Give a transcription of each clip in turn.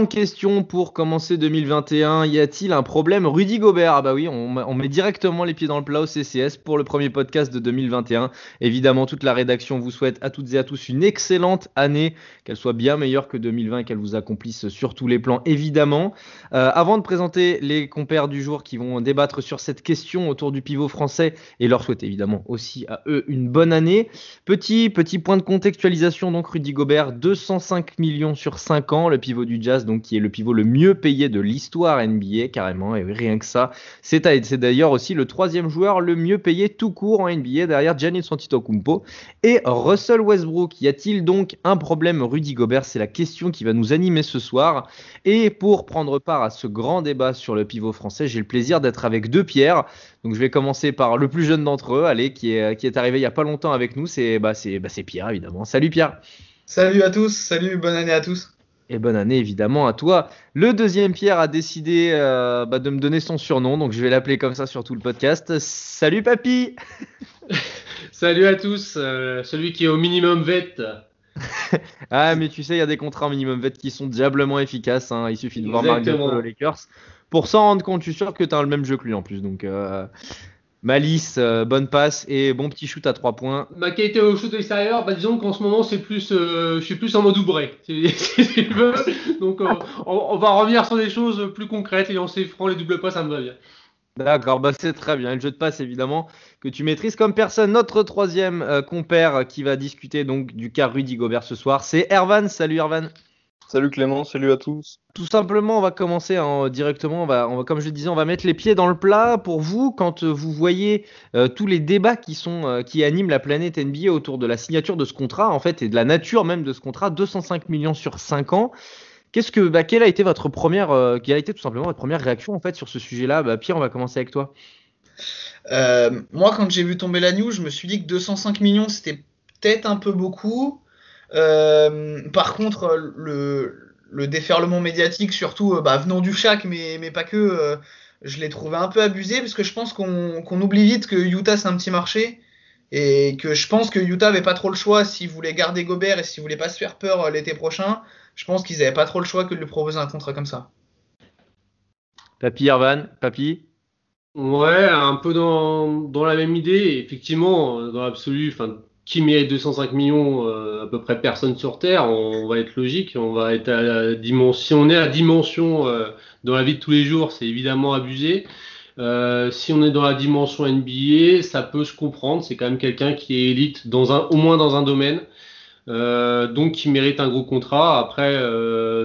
Grande question pour commencer 2021. Y a-t-il un problème Rudy Gobert? Ah bah oui, on, met directement les pieds dans le plat au CCS pour le premier podcast de 2021. Évidemment, toute la rédaction vous souhaite à toutes et à tous une excellente année, qu'elle soit bien meilleure que 2020 et qu'elle vous accomplisse sur tous les plans, évidemment. Euh, avant de présenter les compères du jour qui vont débattre sur cette question autour du pivot français et leur souhaiter évidemment aussi à eux une bonne année. Petit, petit point de contextualisation, donc Rudy Gobert, 205 millions sur 5 ans, le pivot du Jazz, donc qui est le pivot le mieux payé de l'histoire NBA, carrément, et rien que ça. C'est d'ailleurs aussi le troisième joueur le mieux payé tout court en NBA, derrière Giannis Antetokounmpo et Russell Westbrook. Y a-t-il donc un problème Rudy Gobert? C'est la question qui va nous animer ce soir. Et pour prendre part à ce grand débat sur le pivot français, j'ai le plaisir d'être avec deux pierres. Donc je vais commencer par le plus jeune d'entre eux, allez, qui est, qui est arrivé il y a pas longtemps avec nous, c'est bah, bah, Pierre évidemment. Salut Pierre. Salut à tous, salut, bonne année à tous. Et bonne année évidemment à toi. Le deuxième Pierre a décidé euh, bah, de me donner son surnom, donc je vais l'appeler comme ça sur tout le podcast. Salut papy Salut à tous, euh, celui qui est au minimum vet. ah mais tu sais, il y a des contrats au minimum vet qui sont diablement efficaces. Hein. Il suffit de voir Marc Lakers. Pour s'en rendre compte, je suis sûr que tu as le même jeu que lui en plus. Donc euh, Malice, euh, bonne passe et bon petit shoot à 3 points. Ma qualité au shoot extérieur, bah disons qu'en ce moment c'est plus, euh, je suis plus en mode oubré, si. Donc euh, on, va revenir sur des choses plus concrètes et on sait franc les doubles pas, ça me va bien. D'accord, bah c'est très bien. le jeu de passe évidemment que tu maîtrises comme personne. Notre troisième compère qui va discuter donc du cas Rudy Gobert ce soir, c'est Ervan. Salut Ervan. Salut Clément, salut à tous. Tout simplement, on va commencer hein, directement. On va, on va, comme je disais, on va mettre les pieds dans le plat. Pour vous, quand euh, vous voyez euh, tous les débats qui sont, euh, qui animent la planète NBA autour de la signature de ce contrat, en fait, et de la nature même de ce contrat, 205 millions sur 5 ans. Qu'est-ce que, bah, quelle a été votre première, quelle a été tout simplement votre première réaction en fait sur ce sujet-là? Bah, Pierre, on va commencer avec toi. moi, quand j'ai vu tomber la news, je me suis dit que 205 millions, c'était peut-être un peu beaucoup. Euh, par contre, le, le, déferlement médiatique, surtout euh, bah, venant du Shaq, mais, mais pas que, euh, je l'ai trouvé un peu abusé parce que je pense qu'on oublie vite que Utah c'est un petit marché et que je pense que Utah avait pas trop le choix s'ils voulaient garder Gobert et s'ils voulaient pas se faire peur l'été prochain. Je pense qu'ils avaient pas trop le choix que de lui proposer un contrat comme ça. Papy Irvan, Papy? Ouais, un peu dans, dans la même idée. Effectivement, dans l'absolu, enfin, qui mérite 205 millions, euh, à peu près personne sur Terre, on, va être logique, on va être à la dimension, si on est à dimension euh, dans la vie de tous les jours, c'est évidemment abusé. Euh, si on est dans la dimension NBA, ça peut se comprendre, c'est quand même quelqu'un qui est élite au moins dans un domaine. Euh, donc qui mérite un gros contrat. Après,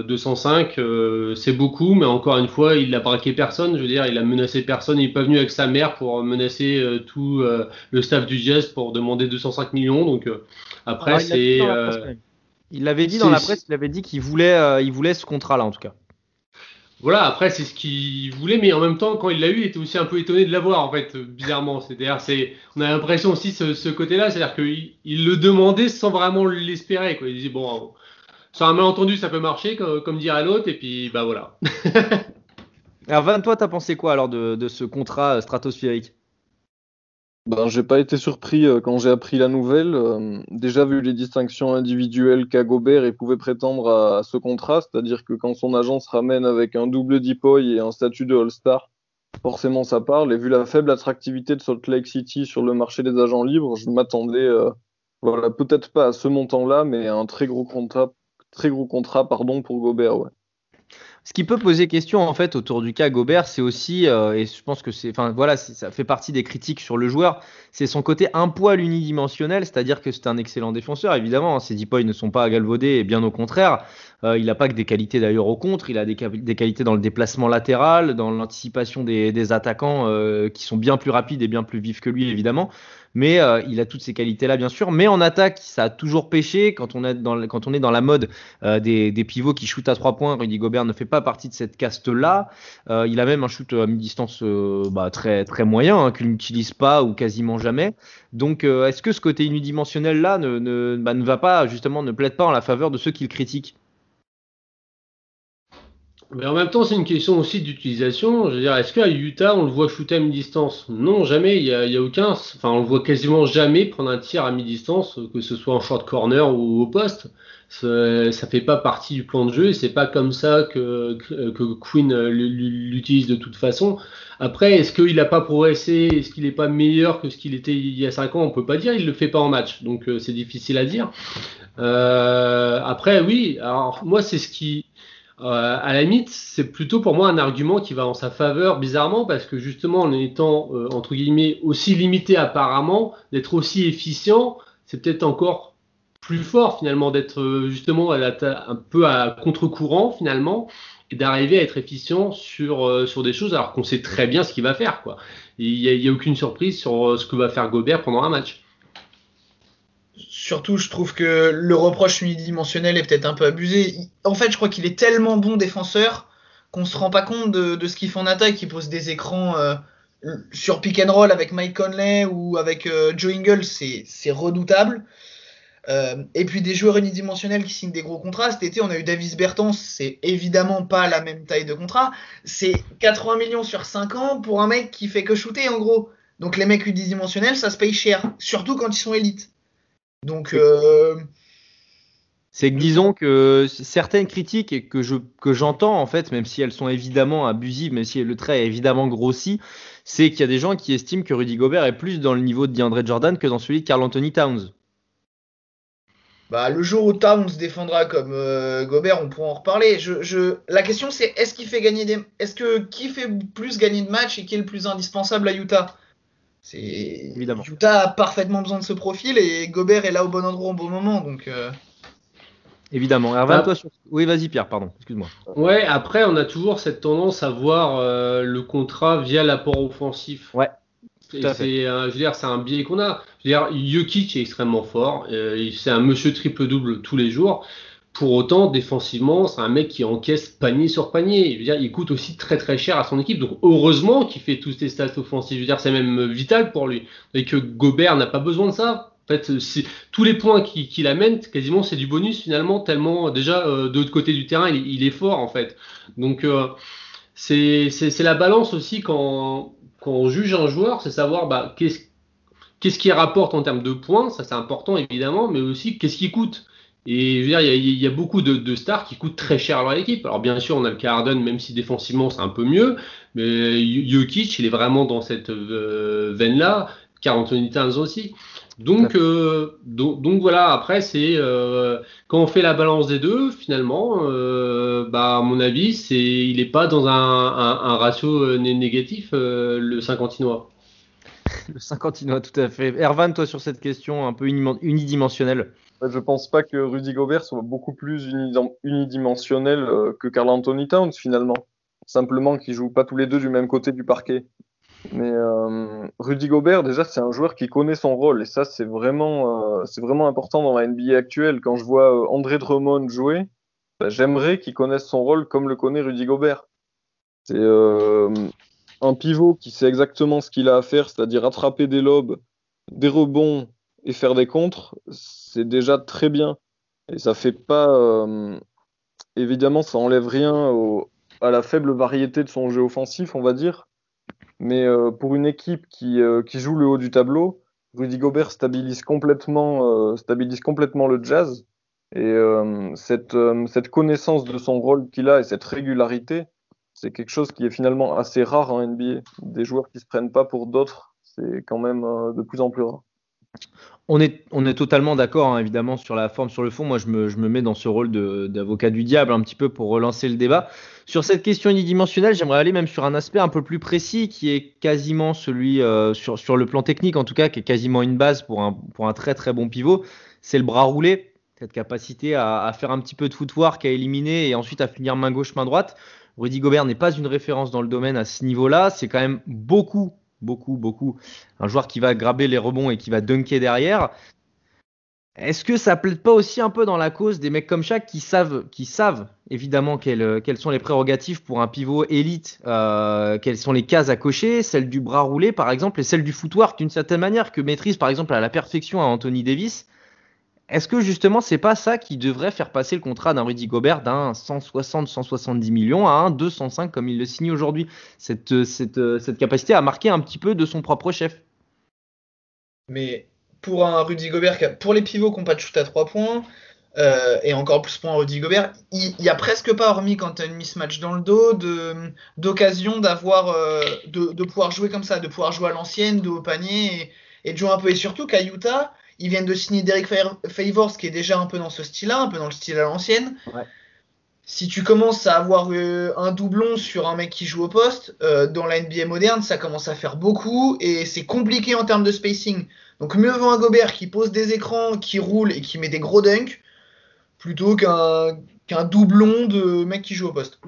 205, euh, euh, c'est beaucoup, mais encore une fois, il n'a braqué personne. Je veux dire, il a menacé personne. Il n'est pas venu avec sa mère pour menacer tout le staff du Jazz pour demander 205 millions. Donc après, c'est. Il l'avait dit dans la presse, il avait dit qu'il voulait, il voulait ce contrat-là en tout cas. Voilà, après c'est ce qu'il voulait, mais en même temps, quand il l'a eu, il était aussi un peu étonné de l'avoir, en fait, bizarrement. C'est-à-dire, c'est, on a l'impression aussi ce, ce côté-là, c'est-à-dire qu'il il le demandait sans vraiment l'espérer, quoi. Il disait bon, sur un malentendu, ça peut marcher, comme, comme dirait l'autre, et puis bah voilà. alors Van, toi, t'as pensé quoi alors de, de ce contrat stratosphérique? Ben, j'ai pas été surpris euh, quand j'ai appris la nouvelle. Euh, déjà vu les distinctions individuelles qu'a Gobert, il pouvait prétendre à, ce contrat, c'est-à-dire que quand son agent se ramène avec un double Depoy et un statut de All-Star, forcément ça parle. Et vu la faible attractivité de Salt Lake City sur le marché des agents libres, je m'attendais, euh, voilà, peut-être pas à ce montant-là, mais à un très gros contrat, très gros contrat, pardon, pour Gobert, ouais. Ce qui peut poser question en fait autour du cas Gobert, c'est aussi, euh, et je pense que c'est, enfin voilà, ça fait partie des critiques sur le joueur, c'est son côté un poil unidimensionnel, c'est-à-dire que c'est un excellent défenseur, évidemment, ses points ne sont pas à galvauder, et bien au contraire, euh, il n'a pas que des qualités d'ailleurs au contre, il a des, qualités dans le déplacement latéral, dans l'anticipation des, attaquants euh, qui sont bien plus rapides et bien plus vifs que lui, évidemment mais euh, il a toutes ces qualités-là, bien sûr. Mais en attaque, ça a toujours pêché. Quand on est dans, la mode euh, des, pivots qui shootent à trois points, Rudy Gobert ne fait pas partie de cette caste-là. Euh, il a même un shoot à mi-distance bah, très, moyen, hein, qu'il n'utilise pas ou quasiment jamais. Donc, est-ce que ce côté unidimensionnel-là ne, ne, bah, ne va pas, justement, ne plaide pas en la faveur de ceux qui le critiquent mais en même temps, c'est une question aussi d'utilisation. Je veux dire, est-ce qu'à Utah, on le voit shooter à mi-distance? Non, jamais. Il y, a, aucun. Enfin, on le voit quasiment jamais prendre un tir à mi-distance, que ce soit en short corner ou au poste. Ça, ça fait pas partie du plan de jeu c'est pas comme ça que, que Quinn l'utilise de toute façon. Après, est-ce qu'il n'a pas progressé? Est-ce qu'il n'est pas meilleur que ce qu'il était il y a 5 ans? On peut pas dire. Il le fait pas en match, donc euh, c'est difficile à dire. Euh, après, oui. Alors moi, c'est ce qui euh, à la limite, c'est plutôt pour moi un argument qui va en sa faveur, bizarrement, parce que justement, en étant, euh, entre guillemets, aussi limité apparemment, d'être aussi efficient, c'est peut-être encore plus fort finalement d'être euh, justement un peu à contre-courant finalement et d'arriver à être efficient sur, sur des choses alors qu'on sait très bien ce qu'il va faire. quoi. Il n'y a, a, aucune surprise sur ce que va faire Gobert pendant un match. Surtout, je trouve que le reproche unidimensionnel est peut-être un peu abusé. En fait, je crois qu'il est tellement bon défenseur qu'on se rend pas compte de, ce qu'il fait en attaque. Il pose des écrans euh, sur pick and roll avec Mike Conley ou avec euh, Joe Ingles, c'est redoutable. Euh, et puis des joueurs unidimensionnels qui signent des gros contrats. Cet été, on a eu Davis Bertans, c'est évidemment pas la même taille de contrat. C'est 80 millions sur 5 ans pour un mec qui fait que shooter en gros. Donc les mecs unidimensionnels, ça se paye cher, surtout quand ils sont élites. Donc. Euh, c'est que disons que certaines critiques que je que j'entends en fait, même si elles sont évidemment abusives, même si le trait est évidemment grossi, c'est qu'il y a des gens qui estiment que Rudy Gobert est plus dans le niveau de DeAndre Jordan que dans celui de Carl Anthony Towns. Bah, le jour où Towns défendra comme euh, Gobert, on pourra en reparler. Je, La question c'est est-ce qu'il fait gagner des, est-ce que qui fait plus gagner de matchs et qui est le plus indispensable à Utah? C'est évidemment. Utah a parfaitement besoin de ce profil et Gobert est là au bon endroit au bon moment, donc. Euh. Évidemment. Hervé, toi sur... Oui, vas-y Pierre, pardon, excuse-moi. Ouais, après on a toujours cette tendance à voir euh, le contrat via l'apport offensif. Ouais. C'est, je veux dire, c'est un biais qu'on a. Je veux dire, Jokic est extrêmement fort. Euh, c'est un monsieur triple-double tous les jours. Pour autant, défensivement, c'est un mec qui encaisse panier sur panier. Dire, il coûte aussi très très cher à son équipe. Donc heureusement qu'il fait tous ces stats offensifs. Je veux dire, c'est même vital pour lui. Et que Gobert n'a pas besoin de ça. En fait, tous les points qu'il amène, quasiment, c'est du bonus finalement, tellement déjà euh, de l'autre côté du terrain, il, est fort en fait. Donc euh, c'est la balance aussi quand, quand on juge un joueur, c'est savoir bah, qu'est-ce qu'il rapporte en termes de points, ça c'est important évidemment, mais aussi qu'est-ce qu'il coûte. Et je veux dire, il y, a, beaucoup de, stars qui coûtent très cher à leur équipe. Alors bien sûr, on a le cas Harden, même si défensivement c'est un peu mieux, mais Jokic, il est vraiment dans cette euh, veine-là. Carl Anthony Towns aussi. Donc, euh, donc, voilà, après, c'est euh, quand on fait la balance des deux, finalement, bah, à mon avis, c'est il n'est pas dans un, ratio négatif, le cinquantinois. Le cinquantinois, tout à fait. Ervan, toi, sur cette question un peu unidimensionnelle je pense pas que Rudy Gobert soit beaucoup plus unidimensionnel euh, que Carl Anthony Towns finalement. Simplement qu'ils jouent pas tous les deux du même côté du parquet. Mais euh, Rudy Gobert, déjà, c'est un joueur qui connaît son rôle. Et ça, c'est vraiment, euh, vraiment important dans la NBA actuelle. Quand je vois André Drummond jouer, bah, j'aimerais qu'il connaisse son rôle comme le connaît Rudy Gobert. C'est un pivot qui sait exactement ce qu'il a à faire, c'est-à-dire attraper des lobes, des rebonds et faire des contres c'est déjà très bien. Et ça fait pas. Euh, évidemment, ça enlève rien à la faible variété de son jeu offensif, on va dire. Mais euh, pour une équipe qui, euh, qui, joue le haut du tableau, Rudy Gobert stabilise complètement, le jazz. Et cette connaissance de son rôle qu'il a et cette régularité, c'est quelque chose qui est finalement assez rare en NBA. Des joueurs qui se prennent pas pour d'autres, c'est quand même de plus en plus rare. On est, totalement d'accord, hein, évidemment, sur la forme, sur le fond. Moi, je me, mets dans ce rôle d'avocat du diable un petit peu pour relancer le débat. Sur cette question unidimensionnelle, j'aimerais aller même sur un aspect un peu plus précis qui est quasiment celui, euh, sur, le plan technique en tout cas, qui est quasiment une base pour un, pour un très très bon pivot. C'est le bras roulé, cette capacité à, à, faire un petit peu de footwork, à éliminer et ensuite à finir main gauche, main droite. Rudy Gobert n'est pas une référence dans le domaine à ce niveau-là. C'est quand même beaucoup beaucoup, beaucoup. Un joueur qui va graber les rebonds et qui va dunker derrière. Est-ce que ça plaide pas aussi un peu dans la cause des mecs comme Shaq qui savent, qui savent évidemment, quelles, quelles, sont les prérogatives pour un pivot élite euh, Quelles sont les cases à cocher Celle du bras roulé, par exemple, et celle du footwork, d'une certaine manière, que maîtrise, par exemple, à la perfection Anthony Davis? Est-ce que justement, c'est pas ça qui devrait faire passer le contrat d'un Rudy Gobert d'un 160-170 millions à un 205 comme il le signe aujourd'hui? Cette, cette, cette capacité à marquer un petit peu de son propre chef. Mais pour un Rudy Gobert, pour les pivots qui n'ont pas de shoot à 3 points, euh, et encore plus pour un Rudy Gobert, il n'y a presque pas, hormis quand tu as une mismatch dans le dos, d'occasion d'avoir, euh, de, de, pouvoir jouer comme ça, de pouvoir jouer à l'ancienne, de haut panier, et, et, de jouer un peu. Et surtout qu'à Utah, ils viennent de signer Derek Favors, qui est déjà un peu dans ce style-là, un peu dans le style à l'ancienne. Ouais. Si tu commences à avoir euh, un doublon sur un mec qui joue au poste, euh, dans la NBA moderne, ça commence à faire beaucoup et c'est compliqué en termes de spacing. Donc mieux vaut un Gobert qui pose des écrans, qui roule et qui met des gros dunks, plutôt qu'un qu'un doublon de mec qui joue au poste.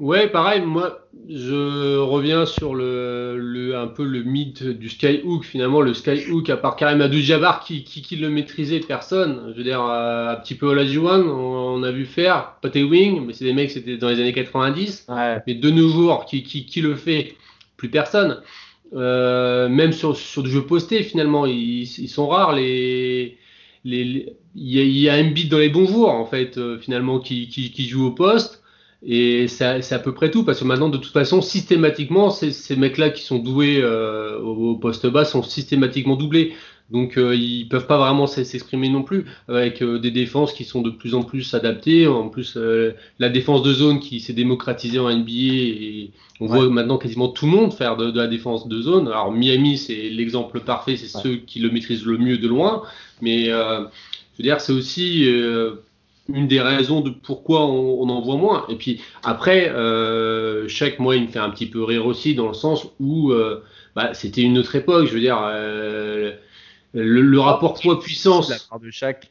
Ouais, pareil, moi je reviens sur le, le, un peu le mythe du skyhook. Finalement, le skyhook, à part Karim Abdul-Jabbar qui, qui, qui, le maîtrisait, personne. Je veux dire, un petit peu Olajuwon, on, on a vu faire, Patty Wing, mais c'est des mecs, c'était dans les années 90. Ouais. Mais de nos jours, qui, qui, qui le fait Plus personne. Euh, même sur, sur du jeu posté, finalement, ils, ils sont rares les. les il y, a, il y a un beat dans les bons jours, en fait, euh, finalement, qui, qui, qui joue au poste. Et c'est à peu près tout, parce que maintenant, de toute façon, systématiquement, ces, ces mecs-là qui sont doués euh, au, poste bas sont systématiquement doublés. Donc, euh, ils peuvent pas vraiment s'exprimer non plus, avec euh, des défenses qui sont de plus en plus adaptées. En plus, euh, la défense de zone qui s'est démocratisée en NBA, et on ouais. voit maintenant quasiment tout le monde faire de, de la défense de zone. Alors, Miami, c'est l'exemple parfait, c'est ouais. ceux qui le maîtrisent le mieux de loin. Mais, je veux dire, c'est aussi une des raisons de pourquoi on, on, en voit moins. Et puis après, euh, chaque mois, il me fait un petit peu rire aussi dans le sens où euh, bah, c'était une autre époque. Je veux dire, euh, le, le, rapport poids-puissance. La part de chaque.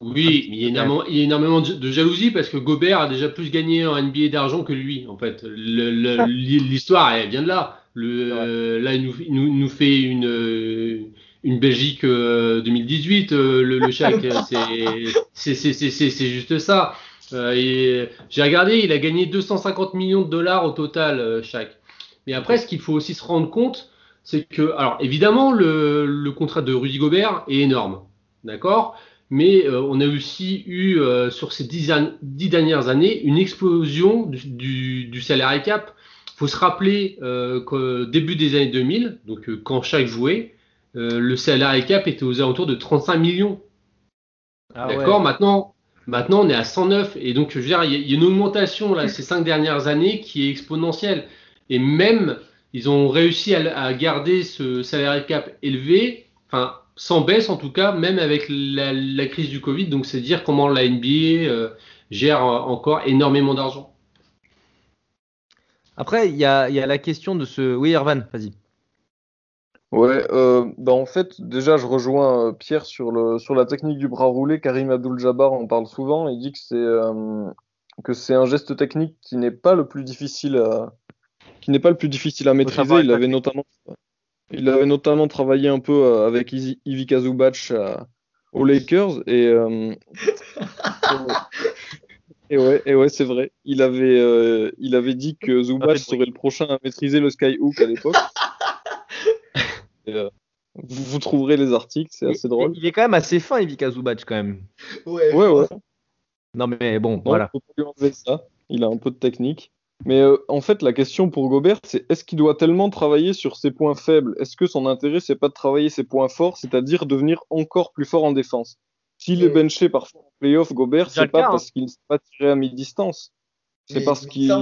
Oui, mais il y, a énormément, il y a énormément de jalousie parce que Gobert a déjà plus gagné en NBA d'argent que lui, en fait. L'histoire, elle vient de là. Le, là, il nous, il nous, nous fait une une Belgique euh, 2018, euh, le, le Shaq, c'est juste ça. Euh, J'ai regardé, il a gagné 250 millions de dollars au total, euh, Shaq. Mais après, ce qu'il faut aussi se rendre compte, c'est que, alors évidemment, le, le, contrat de Rudy Gobert est énorme, d'accord? Mais euh, on a aussi eu euh, sur ces dix, dix, dernières années une explosion du, du, du salarié cap. Il faut se rappeler euh, qu'au début des années 2000, donc quand chaque jouait, euh, le salarié cap était aux alentours de 35 millions. Ah D'accord ouais. Maintenant, maintenant, on est à 109. Et donc, je veux dire, il y, y, a une augmentation là, ces cinq dernières années qui est exponentielle. Et même, ils ont réussi à, à garder ce salarié cap élevé, enfin, sans baisse en tout cas, même avec la, la crise du Covid. Donc, c'est dire comment la NBA euh, gère encore énormément d'argent. Après, il y a, y a, la question de ce. Oui, Ervan, vas-y. Ouais, euh, bah en fait, déjà, je rejoins euh, Pierre sur, le, sur la technique du bras roulé. Karim Abdul-Jabbar en parle souvent. Il dit que c'est euh, que c'est un geste technique qui n'est pas le plus difficile à qui n'est pas le plus difficile à maîtriser. Il avait notamment il avait notamment travaillé un peu euh, avec Ivica Zubac aux Lakers et et ouais, et ouais c'est vrai. Il avait il avait dit que Zubac serait le prochain à maîtriser le skyhook à l'époque. Euh, vous, vous, trouverez les articles, c'est assez drôle. Il est quand même assez fin, Ivica Zubac, quand même. Ouais, ouais. ouais. Non, mais bon, non, voilà. Faut pas lui enlever ça. Il a un peu de technique. Mais euh, en fait, la question pour Gobert, c'est est-ce qu'il doit tellement travailler sur ses points faibles? Est-ce que son intérêt, c'est pas de travailler ses points forts, c'est-à-dire devenir encore plus fort en défense? S'il est benché parfois en playoff, Gobert, c'est pas parce qu'il ne sait pas tirer à mi-distance. C'est parce qu'il,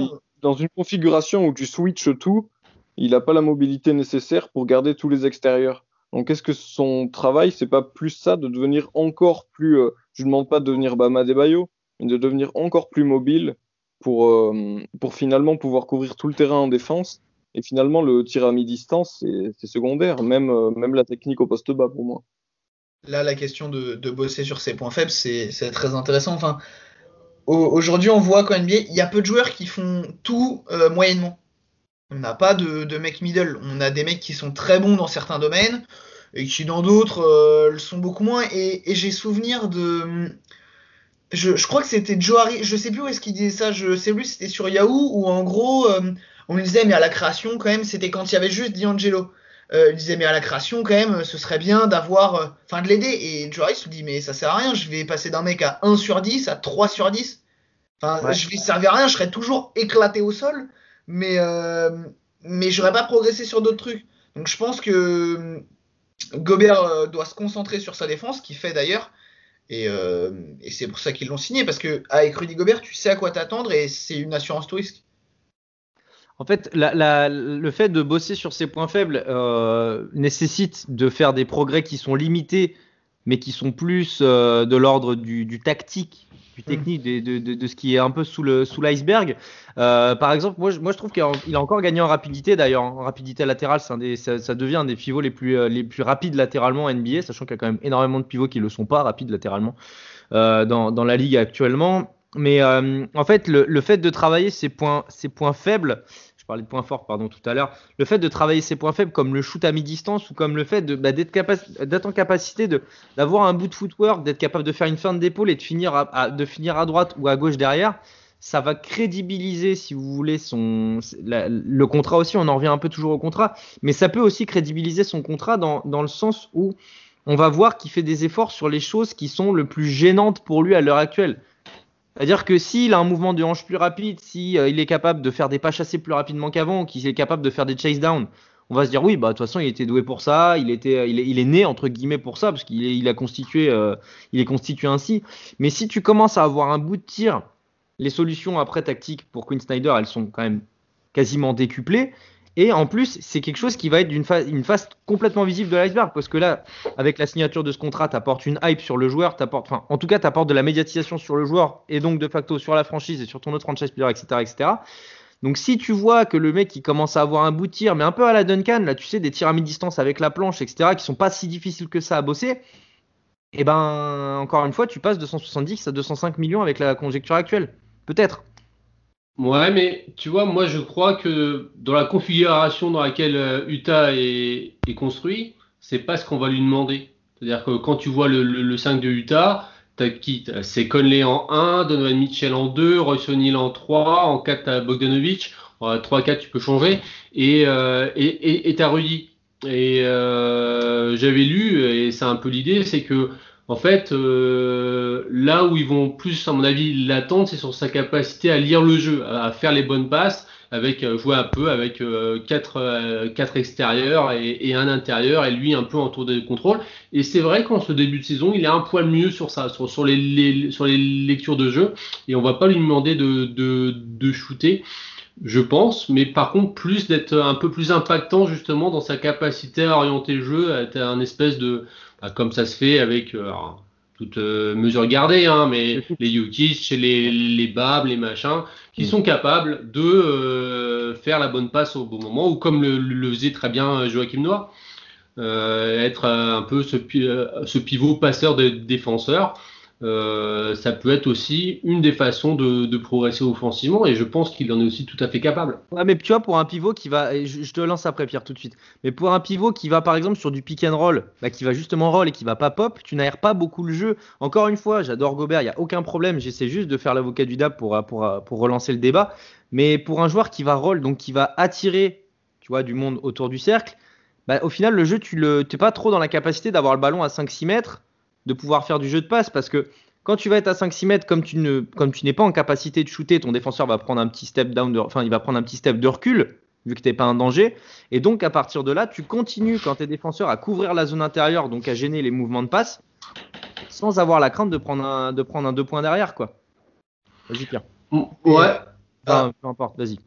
dans une configuration où tu switches tout, il n'a pas la mobilité nécessaire pour garder tous les extérieurs. Donc, est-ce que son travail, c'est pas plus ça, de devenir encore plus, euh, je ne demande pas de devenir Bama Debayo, mais de devenir encore plus mobile pour, euh, pour finalement pouvoir couvrir tout le terrain en défense? Et finalement, le tir à mi-distance, c'est secondaire, même, euh, même la technique au poste bas pour moi. Là, la question de, bosser sur ses points faibles, c'est très intéressant. Enfin, aujourd'hui, on voit qu'en NBA, il y a peu de joueurs qui font tout moyennement. On n'a pas de, de mecs middle. On a des mecs qui sont très bons dans certains domaines et qui dans d'autres euh, le sont beaucoup moins. Et, et j'ai souvenir de je, je, crois que c'était Joe je sais plus où est-ce qu'il disait ça, je sais plus c'était sur Yahoo ou en gros euh, on lui disait mais à la création quand même c'était quand il y avait juste D'Angelo. Euh, il disait mais à la création quand même ce serait bien d'avoir, euh, enfin de l'aider et Harris lui dit mais ça sert à rien, je vais passer d'un mec à 1 sur 10 à 3 sur 10. Enfin ouais. je vais servir à rien, je serais toujours éclaté au sol mais euh, mais j'aurais pas progressé sur d'autres trucs. Donc je pense que Gobert doit se concentrer sur sa défense, qui fait d'ailleurs. Et, euh, c'est pour ça qu'ils l'ont signé, parce que avec Rudy Gobert, tu sais à quoi t'attendre et c'est une assurance tout risque. En fait, le fait de bosser sur ses points faibles euh, nécessite de faire des progrès qui sont limités, mais qui sont plus euh, de l'ordre du, tactique, du technique, de, de, de, de, ce qui est un peu sous l'iceberg. Sous euh, par exemple, moi, moi je trouve qu'il a encore gagné en rapidité d'ailleurs. En rapidité latérale, un des, ça, ça, devient un des pivots les plus, les plus rapides latéralement en NBA, sachant qu'il y a quand même énormément de pivots qui ne le sont pas rapides latéralement euh, dans, dans, la ligue actuellement. Mais euh, en fait, le, le, fait de travailler ses points, ses points faibles, je parlais de points forts pardon tout à l'heure, le fait de travailler ses points faibles comme le shoot à mi-distance ou comme le fait bah, d'être capac en capacité d'avoir un bout de footwork, d'être capable de faire une fin d'épaule et de finir à, de finir à droite ou à gauche derrière, ça va crédibiliser, si vous voulez, son le contrat aussi. On en revient un peu toujours au contrat, mais ça peut aussi crédibiliser son contrat dans, dans le sens où on va voir qu'il fait des efforts sur les choses qui sont le plus gênantes pour lui à l'heure actuelle. C'est-à-dire que s'il a un mouvement de hanche plus rapide, si euh, il est capable de faire des pas chassés plus rapidement qu'avant, qu'il est capable de faire des chase down, on va se dire oui, bah de toute façon il était doué pour ça, il il est, né entre guillemets pour ça parce qu'il est, a constitué, euh, il est constitué ainsi. Mais si tu commences à avoir un bout de tir, les solutions après tactiques pour Quinn Snyder, elles sont quand même quasiment décuplées. Et en plus, c'est quelque chose qui va être d'une face, une face complètement visible de l'iceberg. Parce que là, avec la signature de ce contrat, tu apportes une hype sur le joueur, apportes, enfin, en tout cas, tu apportes de la médiatisation sur le joueur et donc de facto sur la franchise et sur ton autre franchise player, etc., etc. Donc si tu vois que le mec qui commence à avoir un bout de tir, mais un peu à la Duncan, là tu sais, des tirs à mi-distance avec la planche, etc., qui sont pas si difficiles que ça à bosser, et ben encore une fois, tu passes de 170 à 205 millions avec la conjecture actuelle. Peut-être. Ouais, mais tu vois, moi je crois que dans la configuration dans laquelle Utah est, est construit, c'est pas ce qu'on va lui demander. C'est-à-dire que quand tu vois le, le, le 5 de Utah, t'as qui? C'est Conley en 1, Donovan Mitchell en 2, Royce O'Neal en 3, en 4 t'as Bogdanovic, 3-4 tu peux changer, et euh, et et t'as Rudy. Et euh, j'avais lu, et c'est un peu l'idée, c'est que en fait, euh, là où ils vont plus, à mon avis, l'attendre, c'est sur sa capacité à lire le jeu, à faire les bonnes passes, avec euh, jouer un peu avec euh, quatre, euh, quatre extérieurs et, un intérieur, et lui un peu en tour de contrôle. Et c'est vrai qu'en ce début de saison, il est un poil mieux sur ça, sur, les, sur les lectures de jeu, et on va pas lui demander de, de, shooter je pense, mais par contre plus d'être un peu plus impactant justement dans sa capacité à orienter le jeu, à être un espèce de, comme ça se fait avec euh, alors, toute euh, mesure gardée, hein, mais les Jokic, les, les Bab, les machins, qui sont capables de euh, faire la bonne passe au bon moment, ou comme le, le faisait très bien Joachim Noir, euh, être un peu ce, ce pivot passeur de défenseur. Euh, ça peut être aussi une des façons de, progresser offensivement et je pense qu'il en est aussi tout à fait capable. Ouais, mais tu vois, pour un pivot qui va, je, te lance après Pierre tout de suite, mais pour un pivot qui va par exemple sur du pick and roll, bah, qui va justement roll et qui va pas pop, tu n'aères pas beaucoup le jeu. Encore une fois, j'adore Gobert, il n'y a aucun problème, j'essaie juste de faire l'avocat du DAB pour, pour, pour relancer le débat, mais pour un joueur qui va roll, donc qui va attirer tu vois, du monde autour du cercle, bah, au final, le jeu, tu n'es pas trop dans la capacité d'avoir le ballon à 5-6 mètres de pouvoir faire du jeu de passe parce que quand tu vas être à 5-6 mètres, comme tu ne, comme tu n'es pas en capacité de shooter, ton défenseur va prendre un petit step down, de, enfin il va prendre un petit step de recul vu que tu n'es pas un danger. Et donc à partir de là, tu continues quand tu es défenseur à couvrir la zone intérieure, donc à gêner les mouvements de passe, sans avoir la crainte de prendre un, de prendre un deux points derrière quoi. Vas-y Pierre. Ouais. Enfin, peu importe, vas-y.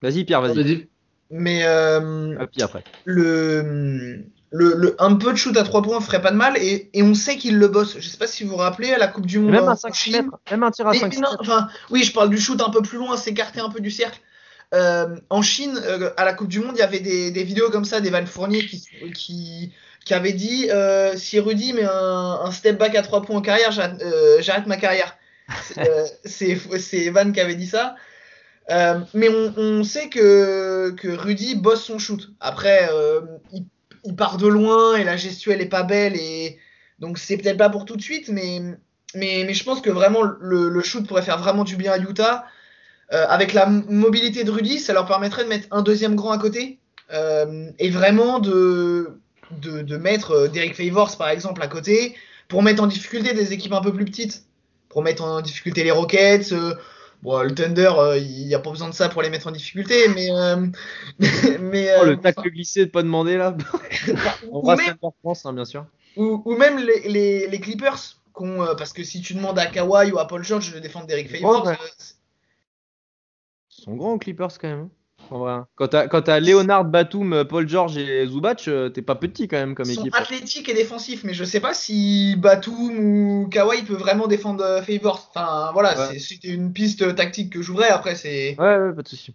Vas-y Pierre, vas-y. Vas Mais euh, ah, puis après. le le, le, un peu de shoot à 3 points ferait pas de mal et, et on sait qu'il le bosse. Je sais pas si vous vous rappelez à la Coupe du Monde. Même, un 5 Chine, même un tir à 5 non, enfin, Oui, je parle du shoot un peu plus loin, s'écarter un peu du cercle. Euh, en Chine, euh, à la Coupe du Monde, il y avait des, des vidéos comme ça d'Evan Fournier qui, qui, qui avait dit euh, si Rudy met un, un, step back à 3 points en carrière, j'arrête ma carrière. C'est Evan qui avait dit ça. Mais on, on, sait que, que Rudy bosse son shoot. Après, il il part de loin et la gestuelle est pas belle et donc c'est peut-être pas pour tout de suite, mais je pense que vraiment le, shoot pourrait faire vraiment du bien à Utah. Euh, avec la mobilité de Rudy, ça leur permettrait de mettre un deuxième grand à côté euh, et vraiment de, mettre euh, Derek Favors par exemple à côté pour mettre en difficulté des équipes un peu plus petites, pour mettre en difficulté les Rockets. Bon, le Thunder, euh, il n'y a pas besoin de ça pour les mettre en difficulté, mais. euh, mais Oh, le euh, tacle glissé de pas demander là. On va même, France, hein, bien sûr. ou, ou même les, les, les Clippers, euh, parce que si tu demandes à Kawhi ou à Paul George de défendre Derek Favors, Ouais. Ils sont grands Clippers quand même. En vrai. hein. Quand t'as Leonard, Batum, Paul George et Zubac, euh, t'es pas petit quand même comme Ils sont équipe. athlétiques et défensifs, mais je sais pas si Batum ou Kawhi peut vraiment défendre euh, Favors. Enfin voilà, Ouais. c'est- c'était une piste tactique que j'ouvrais. Après, c'est. Ouais, ouais, pas de souci.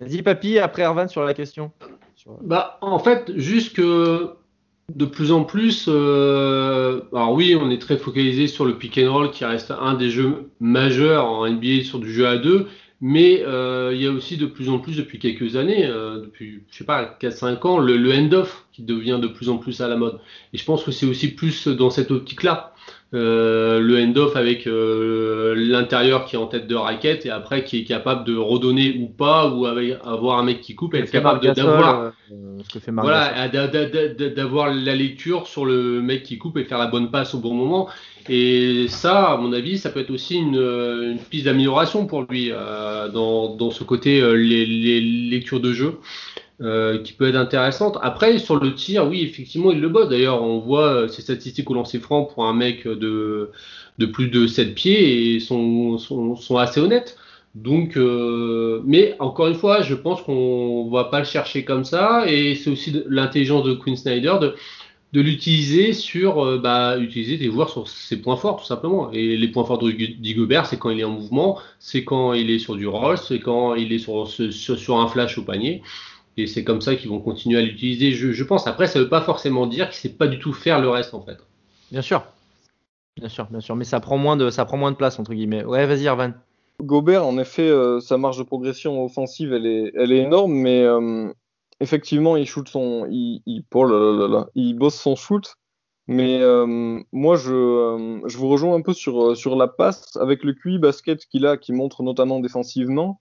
Vas-y, papy, après Ervan sur la question. Sur- Bah, en fait, juste que de plus en plus, euh, alors oui, on est très focalisé sur le pick and roll qui reste un des jeux majeurs en NBA sur du jeu à deux, mais euh, il y a aussi de plus en plus depuis quelques années, euh, depuis, je sais pas, 4-5 ans, le, le end-off qui devient de plus en plus à la mode. Et je pense que c'est aussi plus dans cette optique-là. Euh, le end-off avec euh, l'intérieur qui est en tête de raquette et après qui est capable de redonner ou pas, ou avec, avoir un mec qui coupe et être capable d'avoir euh, voilà, d'a- d'a- d'a- d'a- d'avoir la lecture sur le mec qui coupe et faire la bonne passe au bon moment. Et ça, à mon avis, ça peut être aussi une, une piste d'amélioration pour lui euh, dans, dans ce côté euh, les, les lectures de jeu euh, qui peut être intéressante. Après, sur le tir, oui, effectivement, il le bosse. D'ailleurs, on voit euh, ses statistiques au lancer franc pour un mec de, de plus de 7 pieds et sont, sont, sont assez honnêtes. Donc, euh, mais encore une fois, je pense qu'on va pas le chercher comme ça, et c'est aussi l'intelligence de Quinn Snyder de, de l'utiliser sur, euh, bah, utiliser des joueurs sur ses points forts tout simplement. Et les points forts de Rudy Gobert, c'est quand il est en mouvement, c'est quand il est sur du roll, c'est quand il est sur, sur, sur un flash au panier. Et c'est comme ça qu'ils vont continuer à l'utiliser, je, je pense. Après, ça veut pas forcément dire qu'il sait pas du tout faire le reste en fait. Bien sûr. Bien sûr, bien sûr. Mais ça prend moins de, ça prend moins de place, entre guillemets. Ouais, vas-y, Ervan. Gobert, en effet, euh, sa marge de progression offensive, elle est, elle est énorme, mais euh, effectivement, il shoot son, il, il, oh là là là là, il bosse son shoot. Mais euh, moi, je, euh, je vous rejoins un peu sur, sur la passe avec le QI basket qu'il a, qui montre notamment défensivement.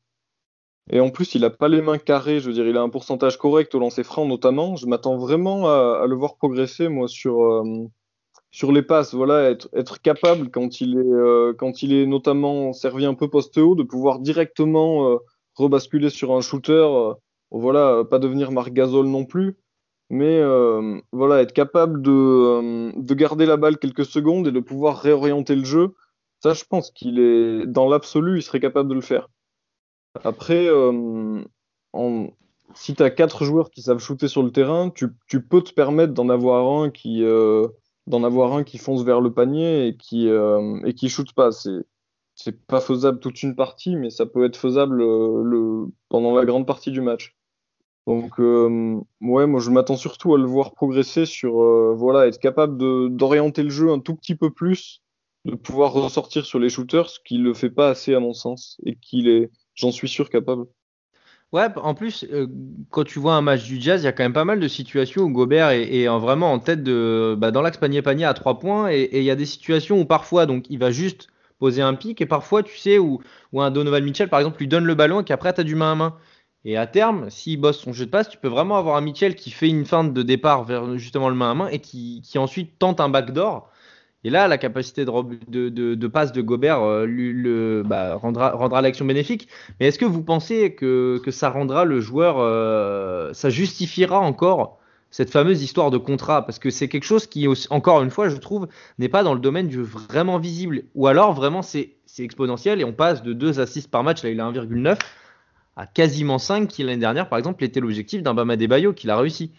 Et en plus, il a pas les mains carrées. Je veux dire, il a un pourcentage correct au lancer franc, notamment. Je m'attends vraiment à, le voir progresser, moi, sur, euh, sur les passes. Voilà, être, être capable, quand il, est, euh, quand il est notamment servi un peu poste haut, de pouvoir directement euh, rebasculer sur un shooter. voilà, pas devenir Marc Gasol non plus. Mais voilà, être capable de, de garder la balle quelques secondes et de pouvoir réorienter le jeu. Ça, je pense qu'il est, dans l'absolu, il serait capable de le faire. Après, euh, si tu as quatre joueurs qui savent shooter sur le terrain, tu, peux te permettre d'en avoir un qui, euh, d'en avoir un qui fonce vers le panier et qui, euh, et qui shoot pas. C'est, c'est pas faisable toute une partie, mais ça peut être faisable euh, le, pendant la grande partie du match. Donc, ouais, moi je m'attends surtout à le voir progresser sur, voilà, être capable d'orienter le jeu un tout petit peu plus, de pouvoir ressortir sur les shooters, ce qui le fait pas assez à mon sens, et qu'il est, j'en suis sûr, capable. Ouais, en plus, euh, quand tu vois un match du Jazz, il y a quand même pas mal de situations où Gobert est, est en- vraiment en tête de, bah, dans l'axe panier-panier à 3 points, et il y a des situations où parfois, donc, il va juste poser un pic, et parfois, tu sais, où, où un Donovan Mitchell, par exemple, lui donne le ballon et qu'après, tu as du main à main. Et à terme, s'il bosse son jeu de passe, tu peux vraiment avoir un Mitchell qui fait une feinte de départ vers justement le main à main et qui, qui ensuite tente un backdoor. Et là, la capacité de, passe de Gobert euh, bah, rendra, l'action bénéfique. Mais est-ce que vous pensez que, ça rendra le joueur, euh, ça justifiera encore cette fameuse histoire de contrat? Parce que c'est quelque chose qui, encore une fois, je trouve, n'est pas dans le domaine du vraiment visible. Ou alors, vraiment, c'est exponentiel et on passe de 2 assists par match, là il a 1,9, à quasiment 5 qui l'année dernière, par exemple, était l'objectif d'un Bama Bayo qu'il a réussi.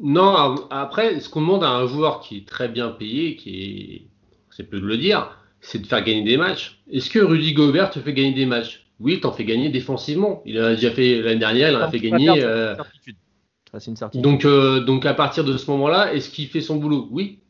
Non, après, ce qu'on demande à un joueur qui est très bien payé, qui est, c'est peu de le dire, c'est de faire gagner des matchs. Est-ce que Rudy Gobert te fait gagner des matchs? Oui, il t'en fait gagner défensivement. Il en a déjà fait l'année dernière, il en a fait gagner. euh, c'est une certitude. donc, euh, donc à partir de ce moment-là, est-ce qu'il fait son boulot? Oui.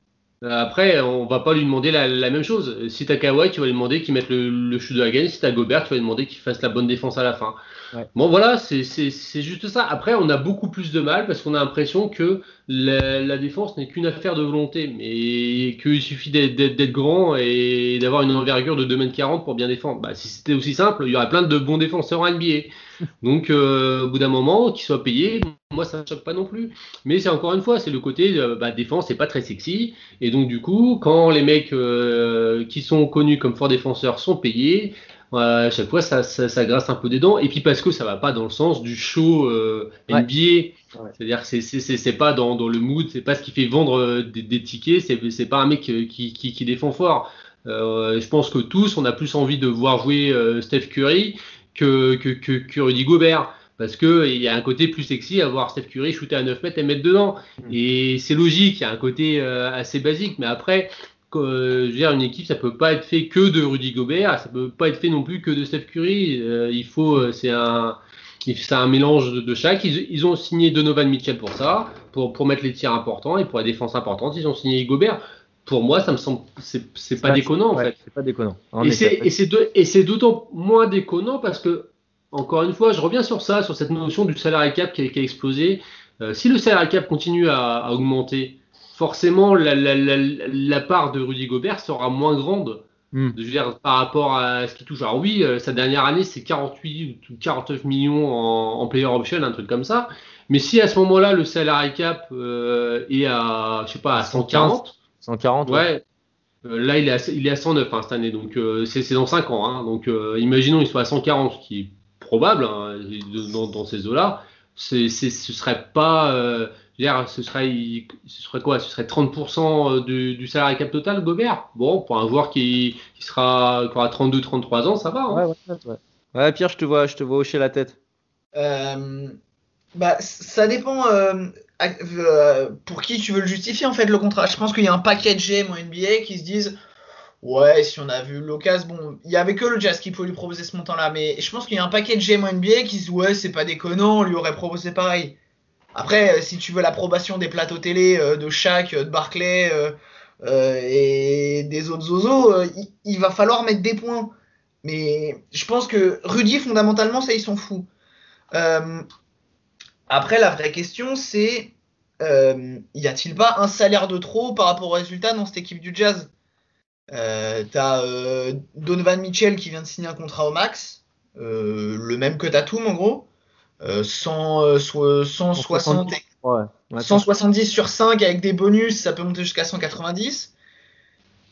Euh, Après, on va pas lui demander la, la même chose. Si t'as Kawhi, tu vas lui demander qu'il mette le, le shoot de la gagne. Si t'as Gobert, tu vas lui demander qu'il fasse la bonne défense à la fin. Ouais. Bon, voilà, c'est c'est- c'est juste ça. Après, on a beaucoup plus de mal parce qu'on a l'impression que la, défense n'est qu'une affaire de volonté, mais qu'il suffit d'être grand et d'avoir une envergure de 2m40 pour bien défendre. Bah, si c'était aussi simple, il y aurait plein de bons défenseurs en NBA. Donc, euh, au bout d'un moment, qu'ils soient payés, moi, ça ne choque pas non plus. Mais c'est encore une fois, c'est le côté euh, bah, défense, c'est pas très sexy. Et donc, du coup, quand les mecs euh, qui sont connus comme forts défenseurs sont payés, à chaque fois, ça, ça, grasse un peu des dents. Et puis parce que ça va pas dans le sens du show euh, NBA. C'est-à-dire que c'est pas dans, dans, le mood, c'est pas ce qui fait vendre euh, des, des tickets, c'est pas un mec euh, qui, qui, qui défend fort. Euh, je pense que tous, on a plus envie de voir jouer Steph Curry que, que, que, que Rudy Gobert parce que il y a un côté plus sexy à voir Steph Curry shooter à 9 mètres et mettre dedans. Mm. Et c'est logique, il y a un côté assez basique, mais après, je veux dire, une équipe, ça peut pas être fait que de Rudy Gobert, ça peut pas être fait non plus que de Steph Curry. Euh, il faut, euh, c'est un, c'est un mélange de, chaque. Ils, ont signé Donovan Mitchell pour ça, pour, pour mettre les tirs importants et pour la défense importante. Ils ont signé Gobert. Pour moi, ça me semble, c'est pas, déconnant en fait. C'est pas déconnant. et c'est d'autant moins déconnant parce que, encore une fois, je reviens sur ça, sur cette notion du salarié cap qui a, qui a explosé. si le salarié cap continue à, à augmenter, forcément la, part de Rudy Gobert sera moins grande. Hmm. Je veux dire, par rapport à ce qui touche. Alors oui, euh, sa dernière année, c'est 48 ou 49 millions en, player option, un truc comme ça. Mais si à ce moment-là, le salary cap euh, est à, je sais pas, à 140. 140, ouais. Euh, là, il est à, il est à 109 hein, cette année, donc c'est dans 5 ans. Hein. donc imaginons il soit à 140, ce qui est probable hein, dans, dans, ces eaux-là. Ce serait pas ce serait, ce serait quoi? Ce serait 30% euh, du, du salarié cap total, Gobert? Bon, pour un joueur qui, qui sera, qui aura 32-33 ans, ça va. Hein ouais, ouais, ouais. Pierre, je te vois, je te vois hocher la tête. Euh, bah, ça dépend euh, pour qui tu veux le justifier, en fait, le contrat. Je pense qu'il y a un paquet de GM en NBA qui se disent Ouais, si on a vu l'occasion, bon, il y avait que le Jazz qui pouvait lui proposer ce montant-là, mais je pense qu'il y a un paquet de GM en NBA qui se disent Ouais, c'est pas déconnant, on lui aurait proposé pareil. Après, euh, si tu veux l'approbation des plateaux télé euh, de Shaq, euh, de Barclay et des autres zozos, il, va falloir mettre des points. Mais je pense que Rudy, fondamentalement, ça, ils s'en fout. après, la vraie question, c'est y a-t-il pas un salaire de trop par rapport au résultat dans cette équipe du Jazz? T'as Donovan Mitchell qui vient de signer un contrat au max, le même que Tatum en gros. 100, 160, 170 sur 5 avec des bonus, ça peut monter jusqu'à 190.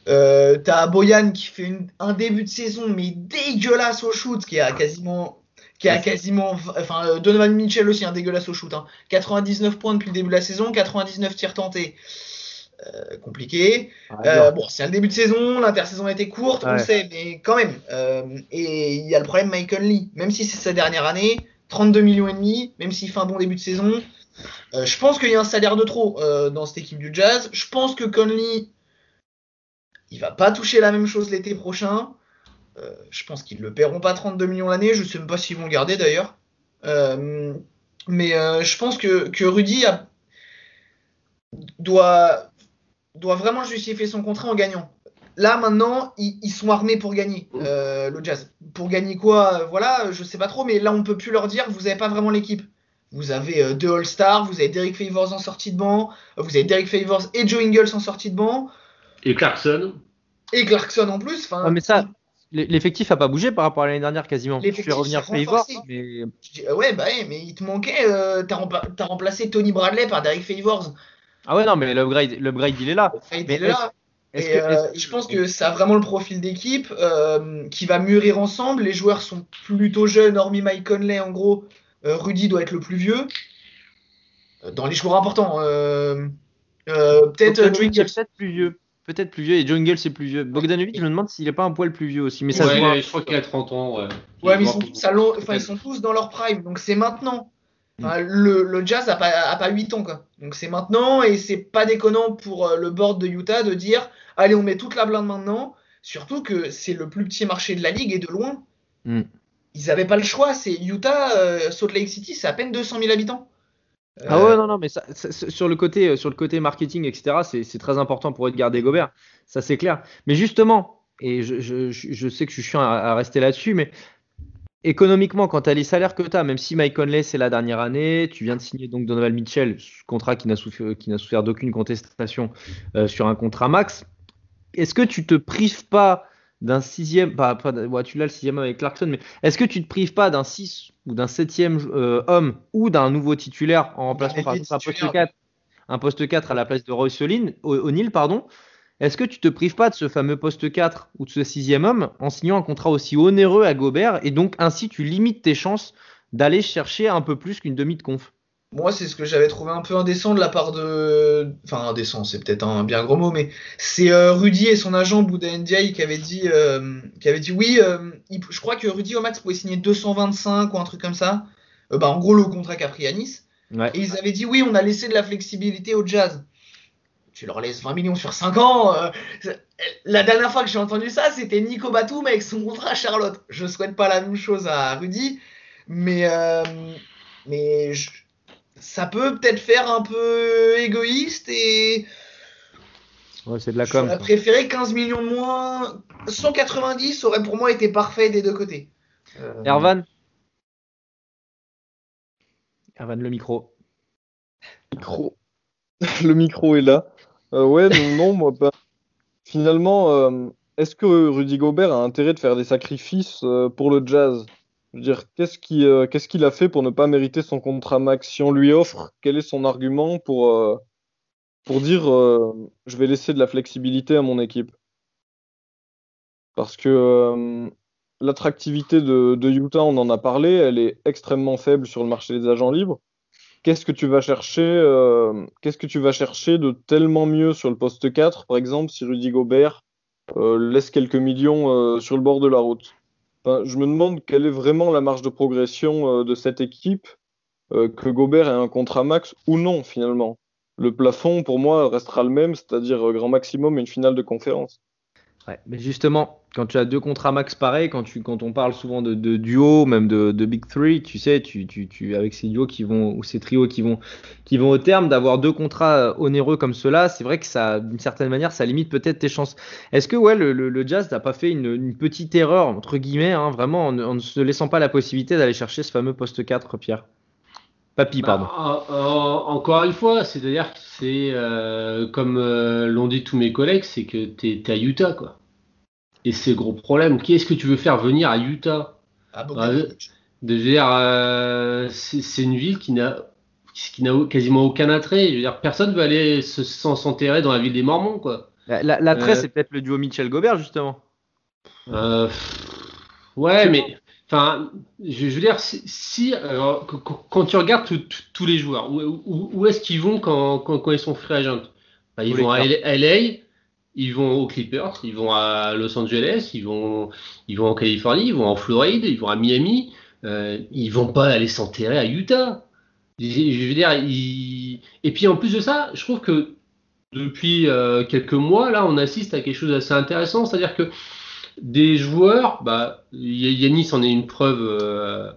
Euh, T'as Boyan qui fait un début de saison mais dégueulasse au shoot, qui a quasiment, qui a quasiment, enfin euh, Donovan Mitchell aussi un dégueulasse au shoot, hein. 99 points depuis le début de la saison, 99 tirs tentés. Euh, compliqué. Ah, euh, bon, c'est le début de saison, l'intersaison a été courte, on le sait, mais quand même. et il y a le problème Michael Lee, même si c'est sa dernière année, 32 millions et demi, même s'il fait un bon début de saison. Euh, je pense qu'il y a un salaire de trop euh, dans cette équipe du Jazz. Je pense que Conley, il va pas toucher la même chose l'été prochain. Euh, je pense qu'ils ne le paieront pas 32 millions l'année. Je sais même pas s'ils vont le garder d'ailleurs. mais je pense que, Rudy doit vraiment justifier son contrat en gagnant. Là maintenant, ils, sont armés pour gagner euh, le Jazz. Pour gagner quoi euh, Voilà, je sais pas trop, mais là on peut plus leur dire vous avez pas vraiment l'équipe. Vous avez euh, deux All-Stars, vous avez Derek Favors en sortie de banc, vous avez Derek Favors et Joe Ingles en sortie de banc. Et Clarkson. Et Clarkson en plus. Enfin, mais ça, l'effectif a pas bougé par rapport à l'année dernière quasiment. Je vais revenir Favors, mais ouais, bah mais il te manquait. t'as, as remplacé Tony Bradley par Derek Favors. Ah ouais non, mais l'upgrade, il est là. mais il est là. Et euh, je pense que ça a vraiment le profil d'équipe euh, qui va mûrir ensemble. Les joueurs sont plutôt jeunes, hormis Mike Conley en gros. Euh, Rudy doit être le plus vieux. Dans les joueurs importants. peut-être plus vieux. Peut-être plus vieux. Et Jungle, c'est plus vieux. Bogdanovic, je me demande s'il n'est pas un poil plus vieux aussi. Mais ça ouais, je crois qu'il a 30 ans. Ouais, ouais mais ils sont, tous enfin, ils sont tous dans leur prime. Donc c'est maintenant. Le, Jazz a pas, a pas 8 ans quoi. Donc c'est maintenant et c'est pas déconnant pour le board de Utah de dire allez, on met toute la blinde maintenant. Surtout que c'est le plus petit marché de la ligue et de loin. Hmm. Ils n'avaient pas le choix. C'est Utah, euh, Salt Lake City, c'est à peine 200 000 habitants. Ah ouais, non, non, mais ça, sur, le côté, euh, sur le côté marketing, etc., c'est très important pour être gardé Gobert. Ça, c'est clair. Mais justement, et je, sais que je suis chiant à, rester là-dessus, mais économiquement, quand tu as les salaires que tu as, même si Mike Conley c'est la dernière année, tu viens de signer donc Donovan Mitchell, contrat qui n'a souffert, souffert d'aucune contestation euh, sur un contrat max, est-ce que tu te prives pas d'un sixième, pas, tu l'as le sixième avec Clarkson, mais est-ce que tu te prives pas d'un 6 ou d'un septième euh, homme ou d'un nouveau titulaire en remplacement par un poste 4, un poste 4 à la place de Royce O'Neill, pardon, est-ce que tu te prives pas de ce fameux poste 4 ou de ce sixième homme en signant un contrat aussi onéreux à Gobert et donc ainsi tu limites tes chances d'aller chercher un peu plus qu'une demi de conf? Moi, c'est ce que j'avais trouvé un peu indécent de la part de. Enfin, indécent, c'est peut-être un bien gros mot, mais c'est euh, Rudy et son agent Bouddha Ndiaye qui avait dit, euh, qui avait dit oui, euh, je crois que Rudy au max pouvait signer 225 ou un truc comme ça. bah, en gros, le contrat qu'a pris à Nice. Et ils avaient dit oui, on a laissé de la flexibilité au jazz tu leur laisses 20 millions sur 5 ans. Euh, la dernière fois que j'ai entendu ça, c'était Nico Batum avec son contrat à Charlotte. Je souhaite pas la même chose à Rudy, mais, euh, mais ça peut peut-être faire un peu égoïste et. Ouais, c'est de la com. J'aurais préféré 15 millions de moins. 190 aurait pour moi été parfait des deux côtés. Euh... Ervan Ervan, le micro. Micro. le micro est là. Euh, ouais, non, moi, pas. Finalement, euh, est-ce que Rudy Gobert a intérêt de faire des sacrifices euh, pour le jazz? Je veux dire, qu'est-ce qu'il a fait pour ne pas mériter son contrat max? Si on lui offre, quel est son argument pour, pour dire je vais laisser de la flexibilité à mon équipe Parce que l'attractivité de, Utah, on en a parlé, elle est extrêmement faible sur le marché des agents libres qu'est-ce que tu vas chercher euh, Qu'est-ce que tu vas chercher de tellement mieux sur le poste 4, par exemple, si Rudy Gobert euh, laisse quelques millions euh, sur le bord de la route Je me demande quelle est vraiment la marge de progression de cette équipe, que Gobert ait un contrat max ou non finalement. Le plafond, pour moi, restera le même, c'est-à-dire grand maximum une finale de conférence. Mais justement, quand tu as deux contrats max pareils, quand, on parle souvent de, de duo, même de, Big Three, tu sais, tu, tu, avec ces duos qui vont, ou ces trios qui vont, qui vont au terme, d'avoir deux contrats euh, onéreux comme cela, c'est vrai que ça, d'une certaine manière, ça limite peut-être tes chances. Est-ce que ouais, le, Jazz n'a pas fait une, petite erreur, entre guillemets, hein, vraiment, en, ne se laissant pas la possibilité d'aller chercher ce fameux poste 4, Pierre? Papy, bah, pardon. encore une fois, c'est-à-dire que c'est, euh, comme euh, l'ont dit tous mes collègues, c'est que tu es, à Utah, quoi. Et c'est le gros problème. Qui est-ce que tu veux faire venir à Utah? Ah, euh, c'est une ville qui n'a qui n'a quasiment aucun attrait. Je veux dire, personne veut aller s'enterrer dans la ville des Mormons, quoi. L'attrait, c'est peut-être le duo Mitchell Gobert, justement. ouais, mais Enfin, je, veux dire, si, quand tu regardes tous les joueurs, où, est-ce qu'ils vont quand, quand, ils sont free agent bah, Ils vont à LA, ils vont aux Clippers, ils vont à Los Angeles, ils vont, ils vont en Californie, ils vont en Floride, ils vont à Miami. Euh, ils vont pas aller s'enterrer à Utah. Je, veux dire, et puis en plus de ça, je trouve que depuis euh, quelques mois, là, on assiste à quelque chose d'assez intéressant, c'est-à-dire que des joueurs, bah, Yanis en est une preuve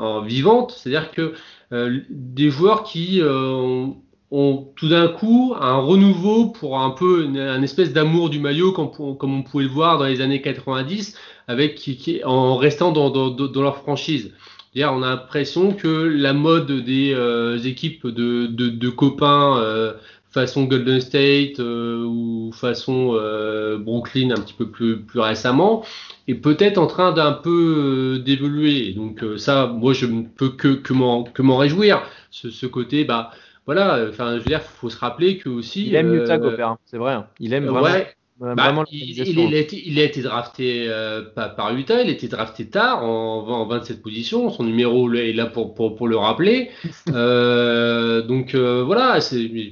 euh, vivante, c'est-à-dire que euh, des joueurs qui euh, ont, tout d'un coup un renouveau pour un peu un espèce d'amour du maillot comme, comme, on pouvait le voir dans les années 90 avec qui, en restant dans, dans, leur franchise. on a l'impression que la mode des équipes de, de copains façon Golden State euh, ou façon euh, Brooklyn un petit peu plus, plus récemment, est peut-être en train d'un peu euh, d'évoluer. Donc ça, moi, je ne peux que, que m'en réjouir. Ce, ce, côté, bah voilà, enfin, je veux dire, faut se rappeler que aussi. Il aime Utah Gobert, c'est vrai. Hein. Il aime vraiment. Bah, il, il, a été, il, a été, drafté euh, par, Utah, il a été drafté tard en, en 27 position, son numéro est là pour, pour, pour le rappeler. euh, donc euh, voilà,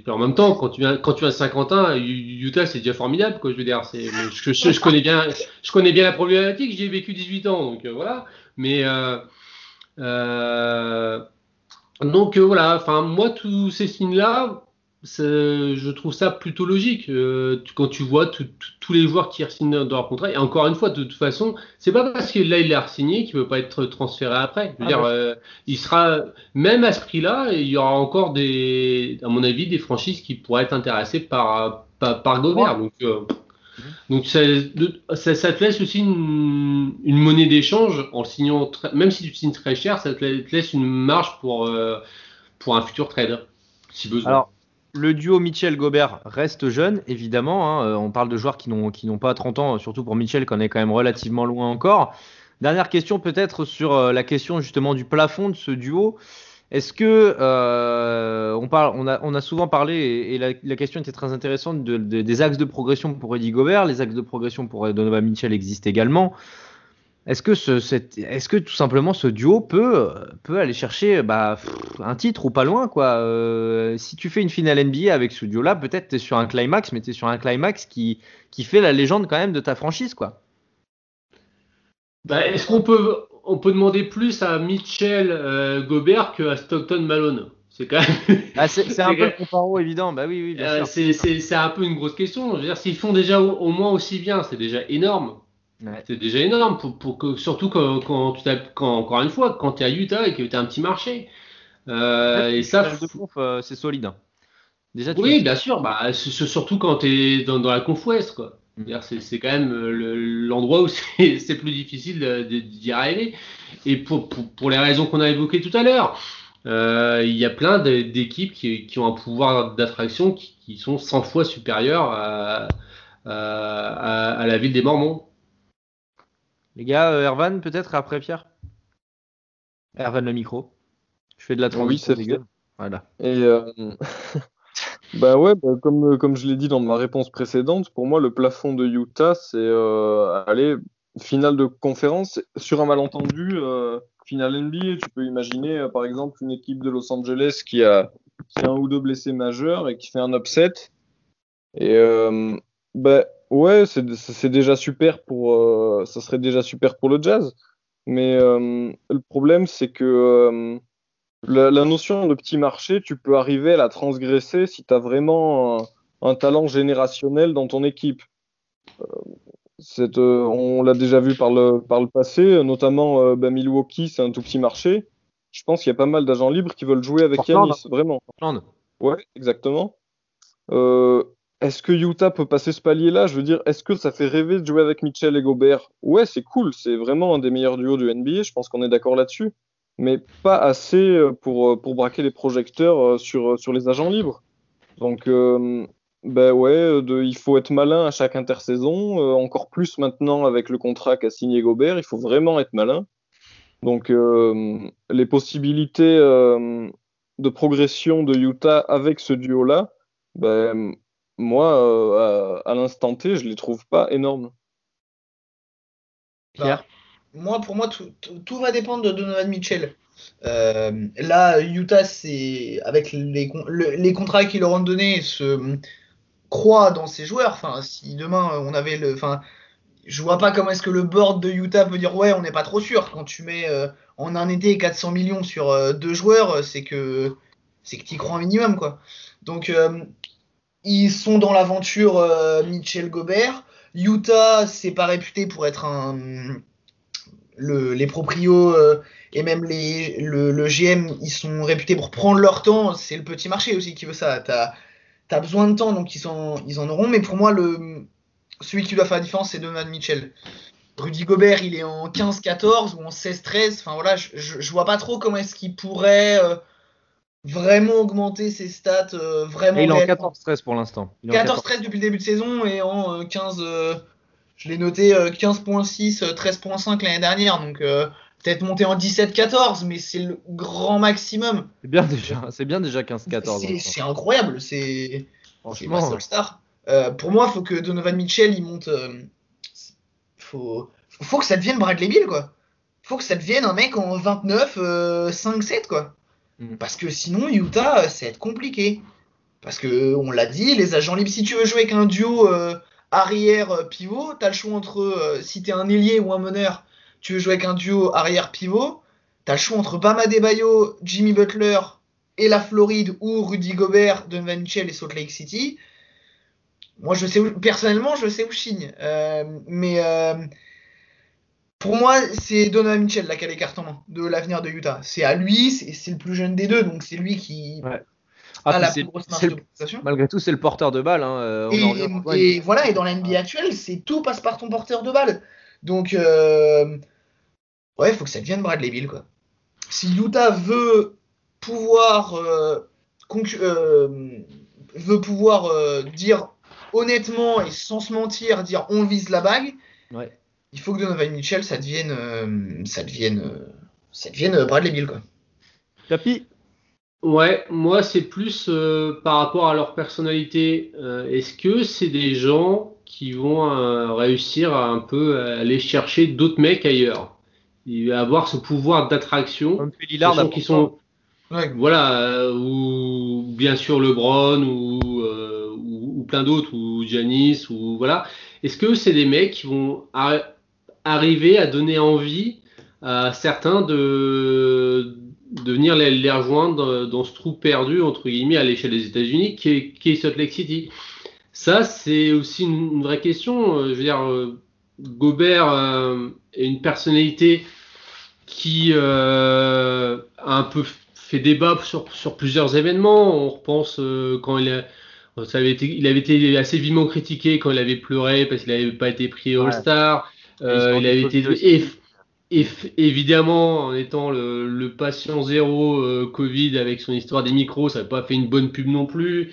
en même temps, quand tu viens, quand tu viens à Saint-Quentin, Utah c'est déjà formidable, quoi, je veux dire. Je, je, je, connais bien, je connais bien la problématique, j'y ai vécu 18 ans, donc voilà. Mais donc voilà, enfin moi tous ces signes-là, je trouve ça plutôt logique euh, quand tu vois tous les joueurs qui re-signent dans leur contrat. Et encore une fois, de toute façon, c'est pas parce que là il a signé qu'il ne peut pas être transféré après. Je veux ah dire, euh, il sera même à ce prix-là, il y aura encore des, à mon avis, des franchises qui pourraient être intéressées par par, par Gobert. Donc, euh, Donc ça, ça, ça, te laisse aussi une, une monnaie d'échange en signant, même si tu signes très cher, ça te laisse une marge pour, pour un futur trade, si besoin. Alors, le duo Mitchell-Gobert reste jeune, évidemment. Hein, euh, on parle de joueurs qui n'ont pas 30 ans, surtout pour Mitchell, qui en est quand même relativement loin encore. Dernière question peut-être sur euh, la question justement du plafond de ce duo. Est-ce que euh, on, parle, on, a, souvent parlé et, la, question était très intéressante de, des axes de progression pour Eddie Gobert, les axes de progression pour Donovan Mitchell existent également. Est-ce que, ce, est-ce que tout simplement ce duo peut, peut aller chercher bah, un titre ou pas loin quoi euh, Si tu fais une finale NBA avec ce duo-là, peut-être tu es sur un climax, mais tu es sur un climax qui, qui fait la légende quand même de ta franchise quoi. Bah, est-ce qu'on peut on peut demander plus à Mitchell euh, Gobert qu'à Stockton Malone? C'est quand même. Ah, c'est un peu le comparo évident. Bah oui, oui, euh, C'est un peu une grosse question. Je veux dire, s'ils font déjà au, moins aussi bien, c'est déjà énorme. C'est déjà énorme, pour, pour que, surtout quand, quand tu quand, encore une fois, quand tu es à Utah et que tu as un petit marché. Euh, et ça, euh, c'est solide. Hein. Déjà, oui, bien sûr. Bah, surtout quand tu es dans, dans la conf ouest, quoi. C'est quand même euh, l'endroit où c'est plus difficile d'y arriver. Et pour, pour, les raisons qu'on a évoquées tout à l'heure, euh, il y a plein d'équipes qui, qui, ont un pouvoir d'attraction qui, qui, sont 100 fois supérieurs à, à, à, la ville des Mormons. Les gars, euh, Ervan peut-être après Pierre? Ervan le micro. Je fais de la transition. Oui, Voilà. Et Bah ouais, bah comme, comme je l'ai dit dans ma réponse précédente, pour moi, le plafond de Utah, c'est euh, aller finale de conférence sur un malentendu, euh, finale NBA. Tu peux imaginer, euh, par exemple, une équipe de Los Angeles qui a, qui a un ou deux blessés majeurs et qui fait un upset. Et euh, bah ouais, c'est déjà super pour, euh, ça serait déjà super pour le Jazz. Mais euh, le problème, c'est que la, notion de petit marché, tu peux arriver à la transgresser si tu as vraiment un, talent générationnel dans ton équipe. Euh, euh, on l'a déjà vu par le, par le passé, notamment euh, bah, Milwaukee, c'est un tout petit marché. Je pense qu'il y a pas mal d'agents libres qui veulent jouer avec Yanis, vraiment. Ouais, exactement. Est-ce que Utah peut passer ce palier-là? Je veux dire, est-ce que ça fait rêver de jouer avec Mitchell et Gobert? Ouais, c'est cool, c'est vraiment un des meilleurs duos du NBA, je pense qu'on est d'accord là-dessus mais pas assez euh, pour, euh, pour braquer les projecteurs euh, sur, sur les agents libres. Donc, ben ouais, il faut être malin à chaque intersaison, encore plus maintenant avec le contrat qu'a signé Gobert, il faut vraiment être malin. Donc, les possibilités de progression de Utah avec ce duo-là, ben, moi, à, à l'instant T, je les trouve pas énormes. Pierre moi, pour moi, tout, tout, va dépendre de Donovan Mitchell. Euh, là, Utah, c'est avec les, les contrats qu'ils leur ont donnés, se croit dans ses joueurs. Enfin, si demain on avait le, enfin, je vois pas comment est-ce que le board de Utah peut dire ouais, on n'est pas trop sûr. Quand tu mets euh, en un été 400 millions sur euh, deux joueurs, c'est que c'est que tu crois un minimum quoi. Donc ils sont dans l'aventure Mitchell Gobert. Utah, c'est pas réputé pour être un les proprios euh, et même le, GM, ils sont réputés pour prendre leur temps. C'est le petit marché aussi qui veut ça. Tu as, besoin de temps, donc ils, en auront. Mais pour moi, celui qui doit faire la différence, c'est Donovan Mitchell. Rudy Gobert, il est en 15-14 ou en 16-13. Enfin voilà, je, je, vois pas trop comment est-ce qu'il pourrait euh, vraiment augmenter ses stats. Euh, vraiment il est en 14-13 pour l'instant. 14-13 depuis le début de saison et en 15. Je l'ai noté 15.6, euh, 13.5 euh, l'année dernière, donc euh, peut-être monter en 17-14, mais c'est le grand maximum. C'est bien déjà, c'est bien déjà 15-14. C'est incroyable, c'est star. pour moi, il faut que Donovan Mitchell il monte. faut, faut que ça devienne Bradley Bill quoi. Faut que ça devienne un mec en 29, 5-7 quoi. Mm. Parce que sinon Utah, ça va être compliqué. Parce que on l'a dit, les agents libres, si tu veux jouer avec un duo euh, pivot, tu le choix entre, euh, si tu un ailier ou un meneur, tu veux jouer avec un duo arrière pivot, tu le choix entre Bama Debayo, Jimmy Butler et la Floride ou Rudy Gobert, Donovan Mitchell et Salt Lake City. Moi, je sais personnellement, je sais où je signe. Euh, mais pour moi, c'est Donovan Mitchell là, qui a les cartes en main de l'avenir de Utah. C'est à lui, c'est le plus jeune des deux, donc c'est lui qui. Ah, à la plus grosse marge de progression. Malgré tout, c'est le porteur de balle. hein, euh, Et, voilà, et dans la NBA actuelle, c'est tout passe par ton porteur de balle. Donc, euh, ouais, il faut que ça devienne Bradley Bill, quoi. Si Utah veut pouvoir, euh, euh, veut pouvoir dire honnêtement et sans se mentir, dire on vise la bague, Ouais. Il faut que Donovan Mitchell, ça devienne, euh, ça devienne, euh, ça devienne euh, Bradley Bill, quoi. Capi Ouais, moi c'est plus euh, par rapport à leur personnalité. Euh, Est-ce que c'est des gens qui vont euh, réussir à un peu aller chercher d'autres mecs ailleurs? Et avoir ce pouvoir d'attraction Comme Lillard, sachant qu'ils sont Ouais. voilà euh, ou bien sûr LeBron ou, euh, ou, ou plein d'autres ou Giannis ou voilà. Est-ce que c'est des mecs qui vont arriver à donner envie à certains de, de venir les, les rejoindre dans ce trou perdu, entre guillemets, à l'échelle des États-Unis, qui est, qui est Salt Lake City. Ça, c'est aussi une, une vraie question. Euh, Je veux dire, euh, Gobert euh, est une personnalité qui euh, a un peu fait débat sur, sur plusieurs événements. On repense euh, quand il a, ça avait été, il avait été assez vivement critiqué quand il avait pleuré parce qu'il n'avait pas été pris Ouais. Euh, il avait été évidemment en étant le, le patient zéro euh, Covid avec son histoire des micros, ça n'a pas fait une bonne pub non plus.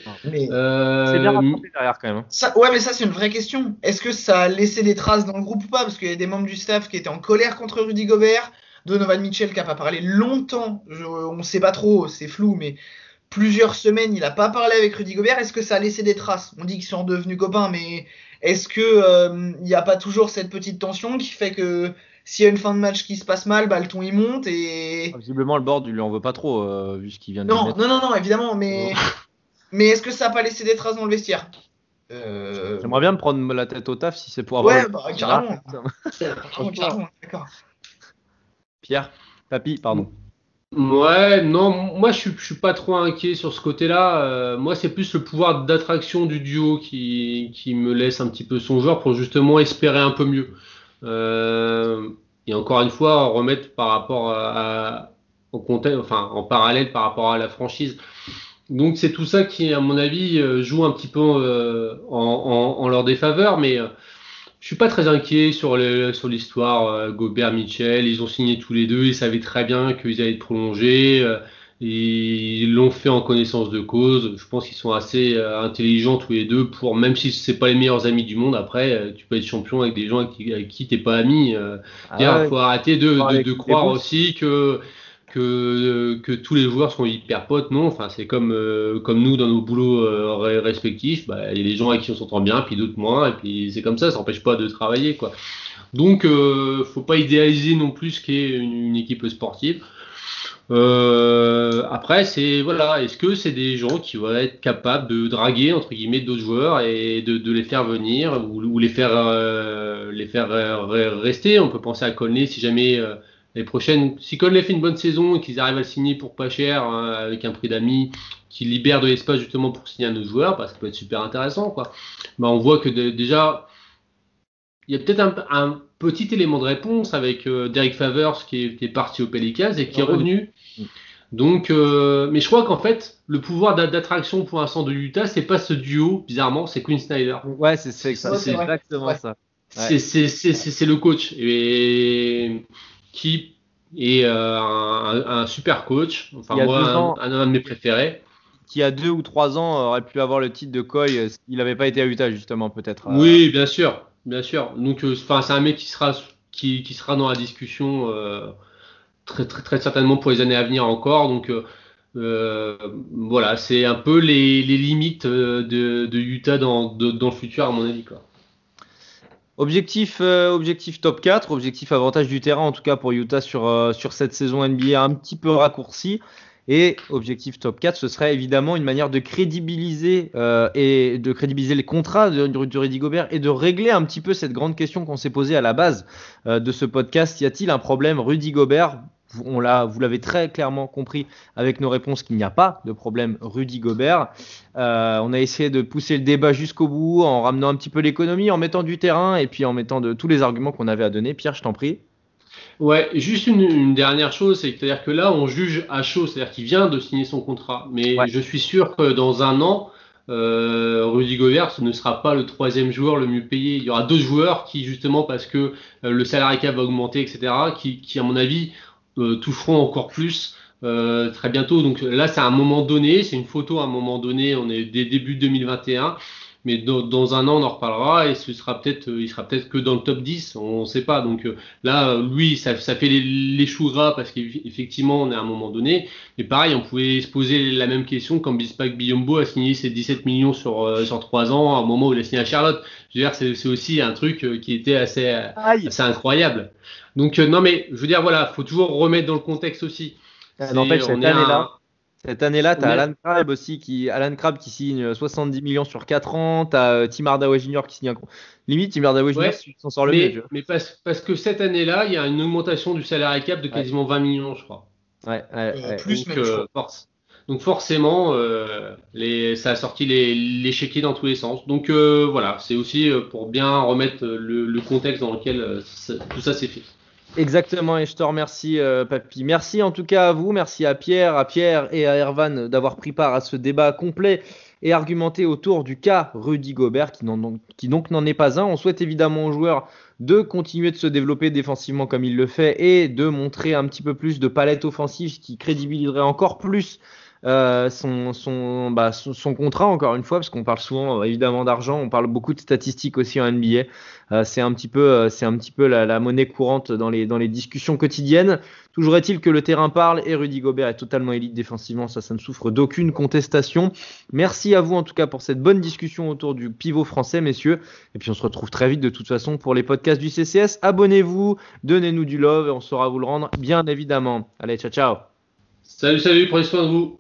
Euh, C'est bien rattrapé derrière quand même. hein. Ça, ouais, mais ça, c'est une vraie question. Est-ce que ça a laissé des traces dans le groupe ou pas? Parce qu'il y a des membres du staff qui étaient en colère contre Rudy Gobert. Donovan Mitchell qui n'a pas parlé longtemps. Je- on ne sait pas trop, c'est flou, mais plusieurs semaines, il n'a pas parlé avec Rudy Gobert. Est-ce que ça a laissé des traces? On dit qu'ils sont devenus copains, mais est-ce que euh, il n'y a pas toujours cette petite tension qui fait que s'il y a une fin de match qui se passe mal, bah, le ton il monte et. Visiblement, le board, il lui en veut pas trop, euh, vu ce qu'il vient de Non, non, non, non, évidemment, mais. Mais est-ce que ça n'a pas laissé des traces dans le vestiaire? Euh, J'aimerais bien me prendre la tête au taf si c'est pour avoir. Ouais, bah, carrément. Ah, Carrément, carrément, d'accord. Pierre, Papy, pardon. Ouais, non, moi je suis, suis pas trop inquiet sur ce côté-là. Euh, moi, c'est plus le pouvoir d'attraction du duo qui, qui me laisse un petit peu songeur pour justement espérer un peu mieux. Euh, et encore une fois, remettre par rapport à, à- au contexte, enfin en parallèle par rapport à la franchise. Donc c'est tout ça qui, à mon avis, euh, joue un petit peu euh, en, en, en leur défaveur, mais euh, je suis pas très inquiet sur le, sur l'histoire euh, Gobert Mitchell. Ils ont signé tous les deux, ils savaient très bien qu'ils allaient être prolongés. euh, ils l'ont fait en connaissance de cause. Je pense qu'ils sont assez euh, intelligents tous les deux pour, même si c'est pas les meilleurs amis du monde, après, euh, tu peux être champion avec des gens avec qui, t'es pas ami. Ah il ouais. faut arrêter de, de, de croire aussi que, que, que tous les joueurs sont hyper potes. Non, enfin, c'est comme, euh, comme nous dans nos boulots euh, re- respectifs. Bah, il y a des gens avec qui on s'entend bien, puis d'autres moins, et puis c'est comme ça, ça n'empêche pas de travailler. Quoi. Donc, euh, faut pas idéaliser non plus ce qu'est une, équipe sportive. Euh, après, c'est voilà, est-ce que c'est des gens qui vont être capables de draguer entre guillemets d'autres joueurs et de, les faire venir ou, les faire euh, les faire euh, re- rester? On peut penser à Conley si jamais euh, les prochaines, si Conley fait une bonne saison et qu'ils arrivent à le signer pour pas cher hein, avec un prix d'amis qui libère de l'espace justement pour signer un autre joueur, bah, ça peut être super intéressant quoi. Bah, on voit que de- déjà il y a peut-être un, un petit élément de réponse avec euh, Derek Favors qui est, qui est parti au Pelicans et qui est Ouais. revenu. Donc, euh, mais je crois qu'en fait, le pouvoir d'a- d'attraction pour l'instant de Utah, c'est pas ce duo, bizarrement, c'est Quinn Snyder. Ouais, c'est exactement Ouais. ça. C'est le coach et qui est euh, un, super coach. Enfin, moi, ans- un, un de mes préférés. Qui a deux ou trois ans aurait pu avoir le titre de euh, s'il n'avait pas été à Utah, justement, peut-être. euh. Oui, bien sûr, bien sûr. Donc, euh, enfin, c'est un mec qui sera qui, qui sera dans la discussion très, très très certainement pour les années à venir encore. Donc euh, voilà, c'est un peu les, les limites de, de Utah dans, de- dans le futur à mon avis quoi. Objectif, euh, objectif top 4, objectif avantage du terrain en tout cas pour Utah sur, euh, cette saison NBA un petit peu raccourcie. Et objectif top 4, ce serait évidemment une manière de crédibiliser euh, et de crédibiliser les contrats de, Rudy Gobert et de régler un petit peu cette grande question qu'on s'est posée à la base de ce podcast. Y a-t-il un problème Rudy Gobert on l'a, vous l'avez très clairement compris avec nos réponses qu'il n'y a pas de problème Rudy Gobert. Euh, on a essayé de pousser le débat jusqu'au bout en ramenant un petit peu l'économie, en mettant du terrain et puis en mettant de tous les arguments qu'on avait à donner. Pierre, je t'en prie. Ouais, juste une, dernière chose, c'est-à-dire que là, on juge à chaud, c'est-à-dire qu'il vient de signer son contrat. Mais je suis sûr que dans un an, euh, Rudy Gobert ce ne sera pas le troisième joueur le mieux payé. Il y aura d'autres joueurs qui, justement, parce que euh, le salaire cap va augmenter, etc., qui, qui à mon avis, toucheront encore plus euh, très bientôt. Donc là, c'est un moment donné, c'est une photo à un moment donné, on est dès début 2021 mais dans, un an on en reparlera et ce sera peut-être il sera peut-être que dans le top 10 on ne sait pas. Donc là lui ça, ça fait les, les choux gras parce qu'effectivement on est à un moment donné. Mais pareil on pouvait se poser la même question quand Bispak Biombo a signé ses 17 millions sur sur 3 ans à un moment où il a signé à Charlotte. Je veux dire c'est aussi un truc qui était assez assez incroyable. Donc non mais je veux dire voilà faut toujours remettre dans le contexte aussi. N'empêche, cette année-là, cette année-là, tu as Alan Crabb aussi qui, Alan Crabb qui signe 70 millions sur 4 ans. Tu as euh, Tim Hardaway Jr. qui signe un. Limite, Tim Hardaway Jr. s'en sort le mieux. Mais parce, parce, que cette année-là, il y a une augmentation du salaire cap de quasiment 20 millions, je crois. Ouais, euh, plus Donc, euh, force. Donc forcément, les, ça a sorti les, les chéquiers dans tous les sens. Donc voilà, c'est aussi pour bien remettre le, le contexte dans lequel tout ça s'est fait. Exactement, et je te remercie, euh, Papy. Merci en tout cas à vous, merci à Pierre, à Pierre et à Ervan d'avoir pris part à ce débat complet et argumenté autour du cas Rudy Gobert, qui, donc n'en est pas un. On souhaite évidemment aux joueurs de continuer de se développer défensivement comme il le fait et de montrer un petit peu plus de palette offensive qui crédibiliserait encore plus euh, son, son, bah, son, contrat, encore une fois, parce qu'on parle souvent euh, évidemment d'argent, on parle beaucoup de statistiques aussi en NBA. Euh, c'est un petit peu, peu la, monnaie courante dans les, dans les discussions quotidiennes. Toujours est-il que le terrain parle et Rudy Gobert est totalement élite défensivement, ça, ça ne souffre d'aucune contestation. Merci à vous en tout cas pour cette bonne discussion autour du pivot français, messieurs. Et puis on se retrouve très vite de toute façon pour les podcasts du CCS. Abonnez-vous, donnez-nous du love et on saura vous le rendre bien évidemment. Allez, ciao ciao. Salut, salut, prenez soin de vous.